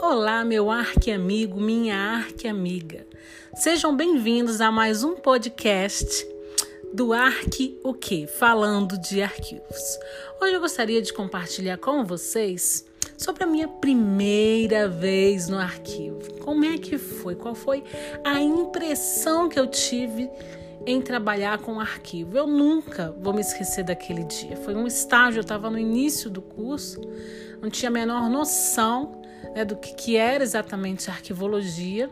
Olá, meu arque-amigo, minha arque-amiga. Sejam bem-vindos a mais um podcast do Arque o quê? Falando de arquivos. Hoje eu gostaria de compartilhar com vocês sobre a minha primeira vez no arquivo. Como é que foi? Qual foi a impressão que eu tive em trabalhar com arquivo? Eu nunca vou me esquecer daquele dia. Foi um estágio, eu estava no início do curso, não tinha a menor noção né, do que, era exatamente arquivologia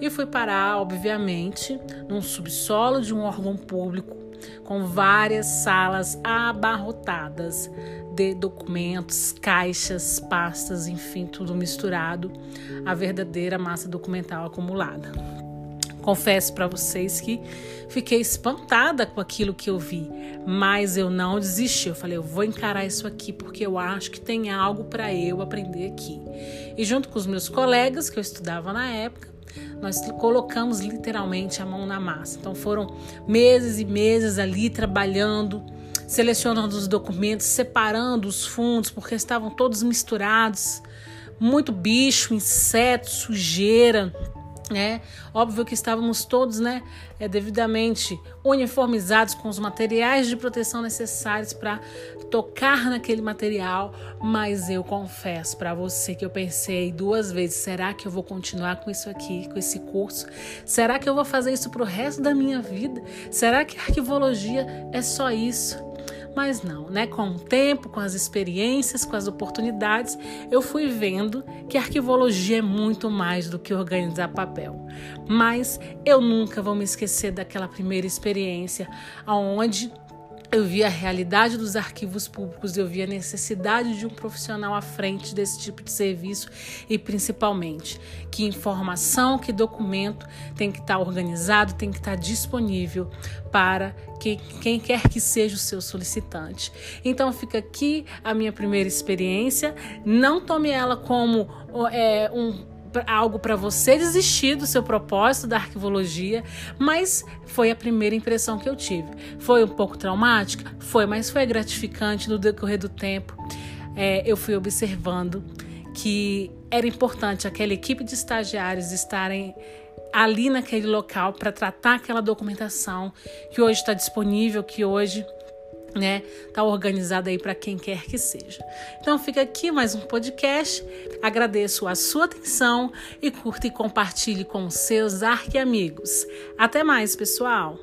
e fui parar, obviamente, num subsolo de um órgão público com várias salas abarrotadas de documentos, caixas, pastas, enfim, tudo misturado, a verdadeira massa documental acumulada. Confesso para vocês que fiquei espantada com aquilo que eu vi, mas eu não desisti. Eu falei, eu vou encarar isso aqui porque eu acho que tem algo para eu aprender aqui. E junto com os meus colegas que eu estudava na época, nós colocamos literalmente a mão na massa. Então foram meses e meses ali trabalhando, selecionando os documentos, separando os fundos porque estavam todos misturados, muito bicho, inseto, sujeira é, óbvio que estávamos todos né, é, devidamente uniformizados com os materiais de proteção necessários para tocar naquele material, mas eu confesso para você que eu pensei duas vezes: será que eu vou continuar com isso aqui, com esse curso? Será que eu vou fazer isso para o resto da minha vida? Será que arquivologia é só isso? Mas não, né? Com o tempo, com as experiências, com as oportunidades, eu fui vendo que arquivologia é muito mais do que organizar papel. Mas eu nunca vou me esquecer daquela primeira experiência onde eu vi a realidade dos arquivos públicos, eu vi a necessidade de um profissional à frente desse tipo de serviço e principalmente que informação, que documento tem que estar organizado, tem que estar disponível para que, quem quer que seja o seu solicitante. Então fica aqui a minha primeira experiência. Não tome ela como é, um algo para você desistir do seu propósito da arquivologia, mas foi a primeira impressão que eu tive. Foi um pouco traumática? Foi, mas foi gratificante no decorrer do tempo. É, eu fui observando que era importante aquela equipe de estagiários estarem ali naquele local para tratar aquela documentação que hoje está disponível, que hoje né? Tá organizada aí para quem quer que seja. Então fica aqui mais um podcast. Agradeço a sua atenção e curta e compartilhe com seus arque amigos. Até mais, pessoal.